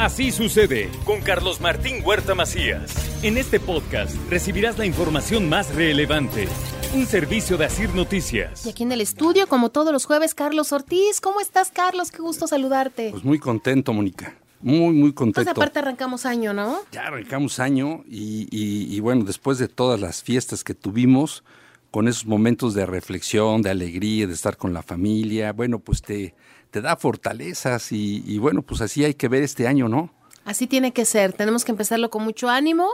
Así sucede con Carlos Martín Huerta Macías. En este podcast recibirás la información más relevante. Un servicio de Asir Noticias. Y aquí en el estudio, como todos los jueves, Carlos Ortiz. ¿Cómo estás, Carlos? Qué gusto saludarte. Pues muy contento, Mónica. Muy, muy Pues contento. aparte arrancamos año, ¿no? Ya arrancamos año y, y- y bueno, después de todas las fiestas que tuvimos, con esos momentos de reflexión, de alegría, de estar con la familia, bueno, pues te, te da fortalezas y, y bueno, pues así hay que ver este año, ¿no? Así tiene que ser. Tenemos que empezarlo con mucho ánimo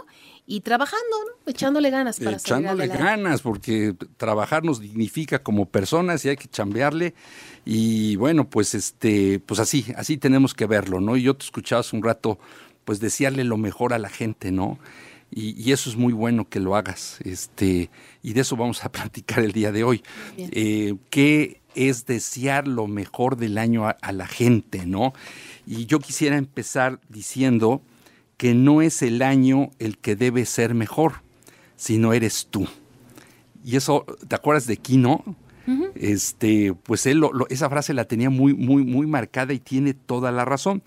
y trabajando, ¿no? Echándole ganas para Echándole ganas, porque trabajar nos dignifica como personas y hay que chambearle. Y bueno, pues este, pues así, así tenemos que verlo, ¿no? Y yo te escuchaba hace un rato, pues desearle lo mejor a la gente, ¿no? Y, y eso es muy bueno que lo hagas. Este, y de eso vamos a platicar el día de hoy. Eh, ¿Qué es desear lo mejor del año a, a la gente, ¿no? Y yo quisiera empezar diciendo que no es el año el que debe ser mejor, sino eres tú. Y eso, ¿te acuerdas de Kino? Este, pues él lo- lo- esa frase la tenía muy, muy, muy marcada y tiene toda la razón.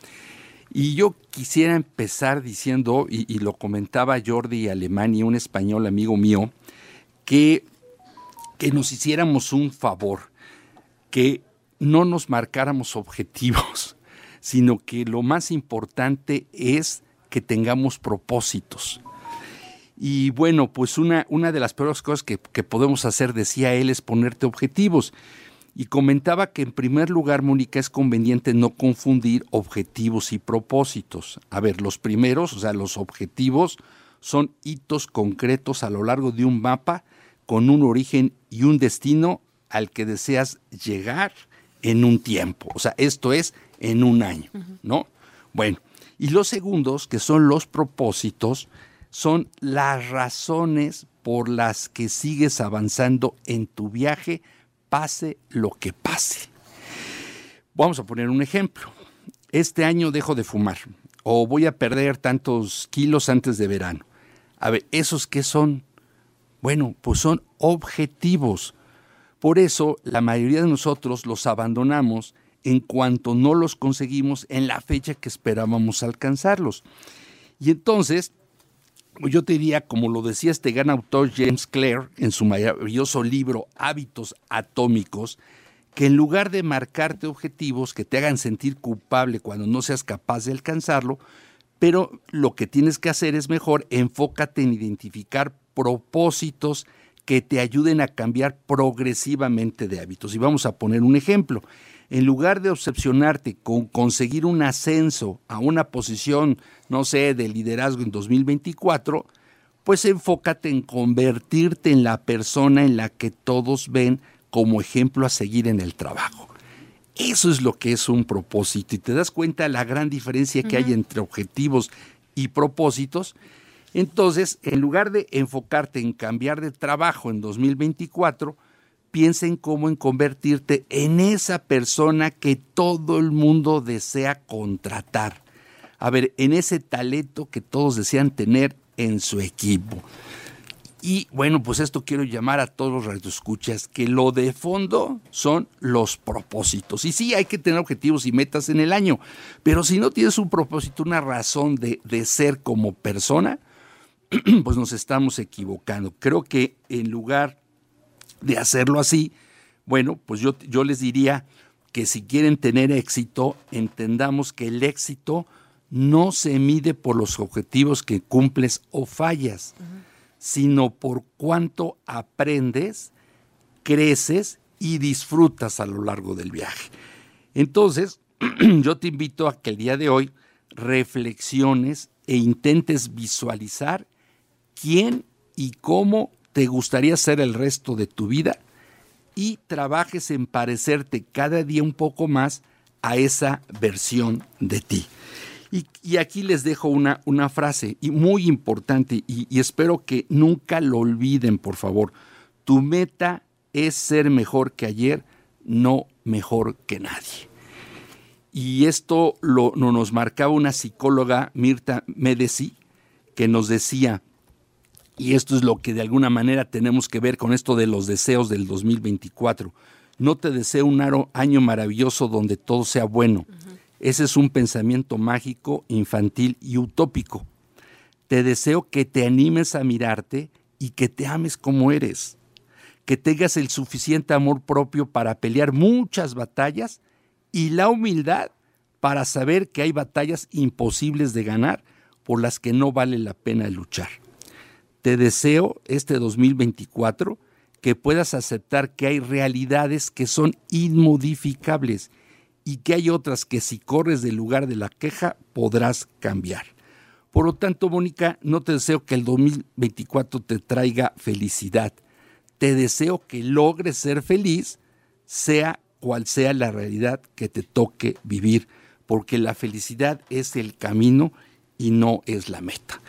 Y yo quisiera empezar diciendo, y, lo comentaba Jordi Alemani, un español amigo mío, que, que nos hiciéramos un favor, que no nos marcáramos objetivos, sino que lo más importante es que tengamos propósitos. Y bueno, pues una, una de las peores cosas que, que podemos hacer, decía él, es ponerte objetivos. Y comentaba que en primer lugar, Mónica, es conveniente no confundir objetivos y propósitos. A ver, los primeros, o sea, los objetivos, son hitos concretos a lo largo de un mapa con un origen y un destino al que deseas llegar en un tiempo. O sea, esto es en un año, ¿no? Bueno, y los segundos, que son los propósitos, son las razones por las que sigues avanzando en tu viaje, pase lo que pase. Vamos a poner un ejemplo. Este año dejo de fumar o voy a perder tantos kilos antes de verano. A ver, ¿esos qué son? Bueno, pues son objetivos. Por eso la mayoría de nosotros los abandonamos en cuanto no los conseguimos en la fecha que esperábamos alcanzarlos. Y entonces, yo te diría, como lo decía este gran autor James Clear en su maravilloso libro Hábitos Atómicos, que en lugar de marcarte objetivos que te hagan sentir culpable cuando no seas capaz de alcanzarlo, pero lo que tienes que hacer es mejor enfócate en identificar propósitos que te ayuden a cambiar progresivamente de hábitos. Y vamos a poner un ejemplo. En lugar de obsesionarte con conseguir un ascenso a una posición, no sé, de liderazgo en 2024, pues enfócate en convertirte en la persona en la que todos ven como ejemplo a seguir en el trabajo. Eso es lo que es un propósito y te das cuenta la gran diferencia que hay entre objetivos y propósitos. Entonces, en lugar de enfocarte en cambiar de trabajo en 2024, piensa en cómo en convertirte en esa persona que todo el mundo desea contratar. A ver, en ese talento que todos desean tener en su equipo. Y bueno, pues esto quiero llamar a todos los radioescuchas que lo de fondo son los propósitos. Y sí, hay que tener objetivos y metas en el año, pero si no tienes un propósito, una razón de, de ser como persona, pues nos estamos equivocando. Creo que en lugar de hacerlo así, bueno, pues yo, yo les diría que si quieren tener éxito, entendamos que el éxito no se mide por los objetivos que cumples o fallas, sino por cuánto aprendes, creces y disfrutas a lo largo del viaje. Entonces, yo te invito a que el día de hoy reflexiones e intentes visualizar quién y cómo te gustaría ser el resto de tu vida y trabajes en parecerte cada día un poco más a esa versión de ti. Y, aquí les dejo una, una frase y muy importante y, espero que nunca lo olviden, por favor. Tu meta es ser mejor que ayer, no mejor que nadie. Y esto lo, no nos marcaba una psicóloga, Mirta Medesi, que nos decía, y esto es lo que de alguna manera tenemos que ver con esto de los deseos del 2024. No te deseo un año maravilloso donde todo sea bueno. Ese es un pensamiento mágico, infantil y utópico. Te deseo que te animes a mirarte y que te ames como eres, que tengas el suficiente amor propio para pelear muchas batallas y la humildad para saber que hay batallas imposibles de ganar por las que no vale la pena luchar. Te deseo este 2024 que puedas aceptar que hay realidades que son inmodificables y que hay otras que si corres del lugar de la queja podrás cambiar. Por lo tanto, Mónica, no te deseo que el 2024 te traiga felicidad. Te deseo que logres ser feliz, sea cual sea la realidad que te toque vivir, porque la felicidad es el camino y no es la meta.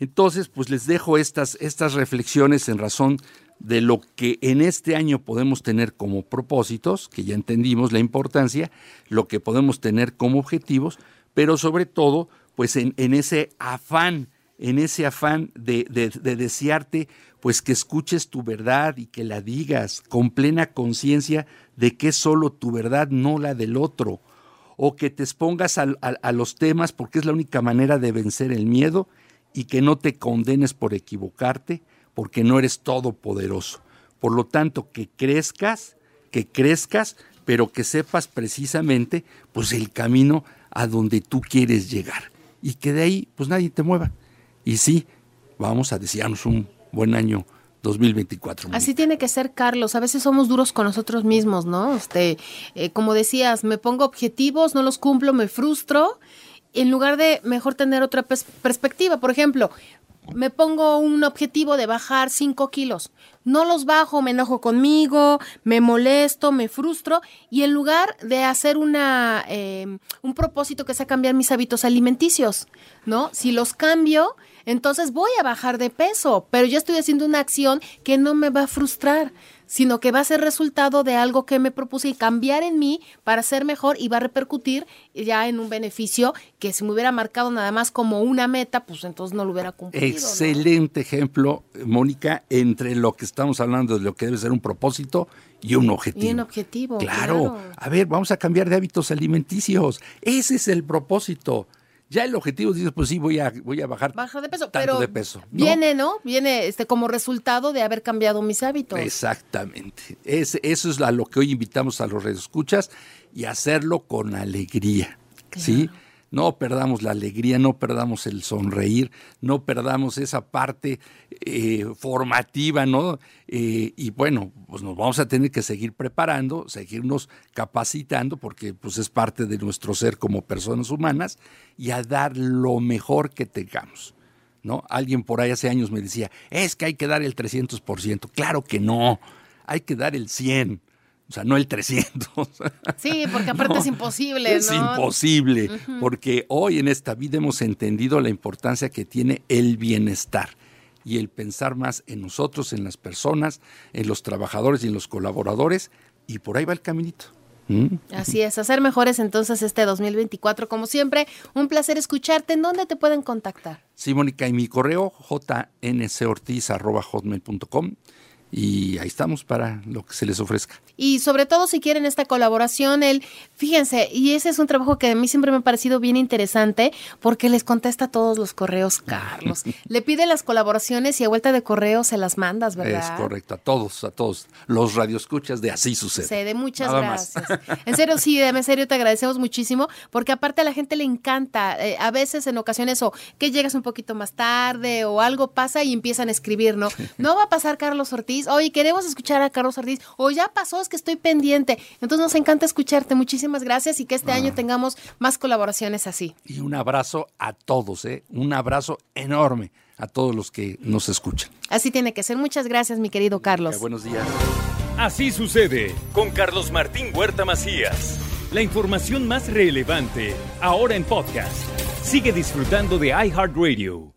Entonces, pues les dejo estas, estas reflexiones en razón de lo que en este año podemos tener como propósitos, que ya entendimos la importancia, lo que podemos tener como objetivos, pero sobre todo, pues en, ese afán, en ese afán de, de desearte, pues que escuches tu verdad y que la digas con plena conciencia de que es solo tu verdad, no la del otro, o que te expongas a los temas porque es la única manera de vencer el miedo y que no te condenes por equivocarte, porque no eres todopoderoso. Por lo tanto, que crezcas, que crezcas, pero que sepas precisamente pues el camino a donde tú quieres llegar y que de ahí pues nadie te mueva. Y sí, vamos a desearnos un buen año 2024. Así tiene que ser, Carlos. A veces somos duros con nosotros mismos, ¿no? Este, eh, como decías, me pongo objetivos, no los cumplo, me frustro. En lugar de mejor tener otra perspectiva, por ejemplo, me pongo un objetivo de bajar 5 kilos. No los bajo, me enojo conmigo, me molesto, me frustro y en lugar de hacer una, em, un propósito que sea cambiar mis hábitos alimenticios, ¿no? Si los cambio, entonces voy a bajar de peso, pero yo estoy haciendo una acción que no me va a frustrar sino que va a ser resultado de algo que me propuse y cambiar en mí para ser mejor y va a repercutir ya en un beneficio que si me hubiera marcado nada más como una meta, pues entonces no lo hubiera cumplido. Excelente ejemplo, Mónica, entre lo que estamos hablando de lo que debe ser un propósito y un objetivo. Y un objetivo. claro. A ver, vamos a cambiar de hábitos alimenticios. Ese es el propósito. Ya el objetivo dices, pues sí, voy a, voy a bajar, de peso, tanto pero de peso. Viene, ¿no? Viene este como resultado de haber cambiado mis hábitos. Exactamente. eso es a lo que hoy invitamos a los escuchas y hacerlo con alegría. ¿Sí? No perdamos la alegría, no perdamos el sonreír, no perdamos esa parte eh, formativa, ¿no? Eh, y bueno, pues nos vamos a tener que seguir preparando, seguirnos capacitando, porque pues es parte de nuestro ser como personas humanas, y a dar lo mejor que tengamos. ¿No? Alguien por ahí hace años me decía, es que hay que dar el 300%. Claro que no, hay que dar el 100%. O sea, no el 300. Sí, porque aparte es imposible, ¿no? Es imposible, porque hoy en esta vida hemos entendido la importancia que tiene el bienestar y el pensar más en nosotros, en las personas, en los trabajadores y en los colaboradores, y por ahí va el caminito. ¿Mm? Así es, hacer mejores entonces este 2024. Como siempre, un placer escucharte. ¿En dónde te pueden contactar? Sí, Mónica, y mi correo jncortiz.hotmail.com y ahí estamos para lo que se les ofrezca. Y sobre todo si quieren esta colaboración, él, fíjense, y ese es un trabajo que a mí siempre me ha parecido bien interesante porque les contesta todos los correos, Carlos. Le pide las colaboraciones y a vuelta de correo se las mandas, ¿verdad? Es correcto, a todos, a todos los radioescuchas de Así Sucede. Sucede, muchas gracias. En serio, sí, en serio te agradecemos muchísimo porque aparte a la gente le encanta, eh, a veces en ocasiones o que llegas un poquito más tarde o algo pasa y empiezan a escribir, ¿no? No va a pasar Carlos Ortiz Oye, queremos escuchar a Carlos Ortiz. O ya pasó, es que estoy pendiente. Entonces nos encanta escucharte. Muchísimas gracias y que este año ah. tengamos más colaboraciones así. Y un abrazo a todos, ¿eh? Un abrazo enorme a todos los que nos escuchan. Así tiene que ser. Muchas gracias, mi querido Carlos. buenos días. Así sucede con Carlos Martín Huerta Macías. La información más relevante ahora en podcast. Sigue disfrutando de iHeartRadio.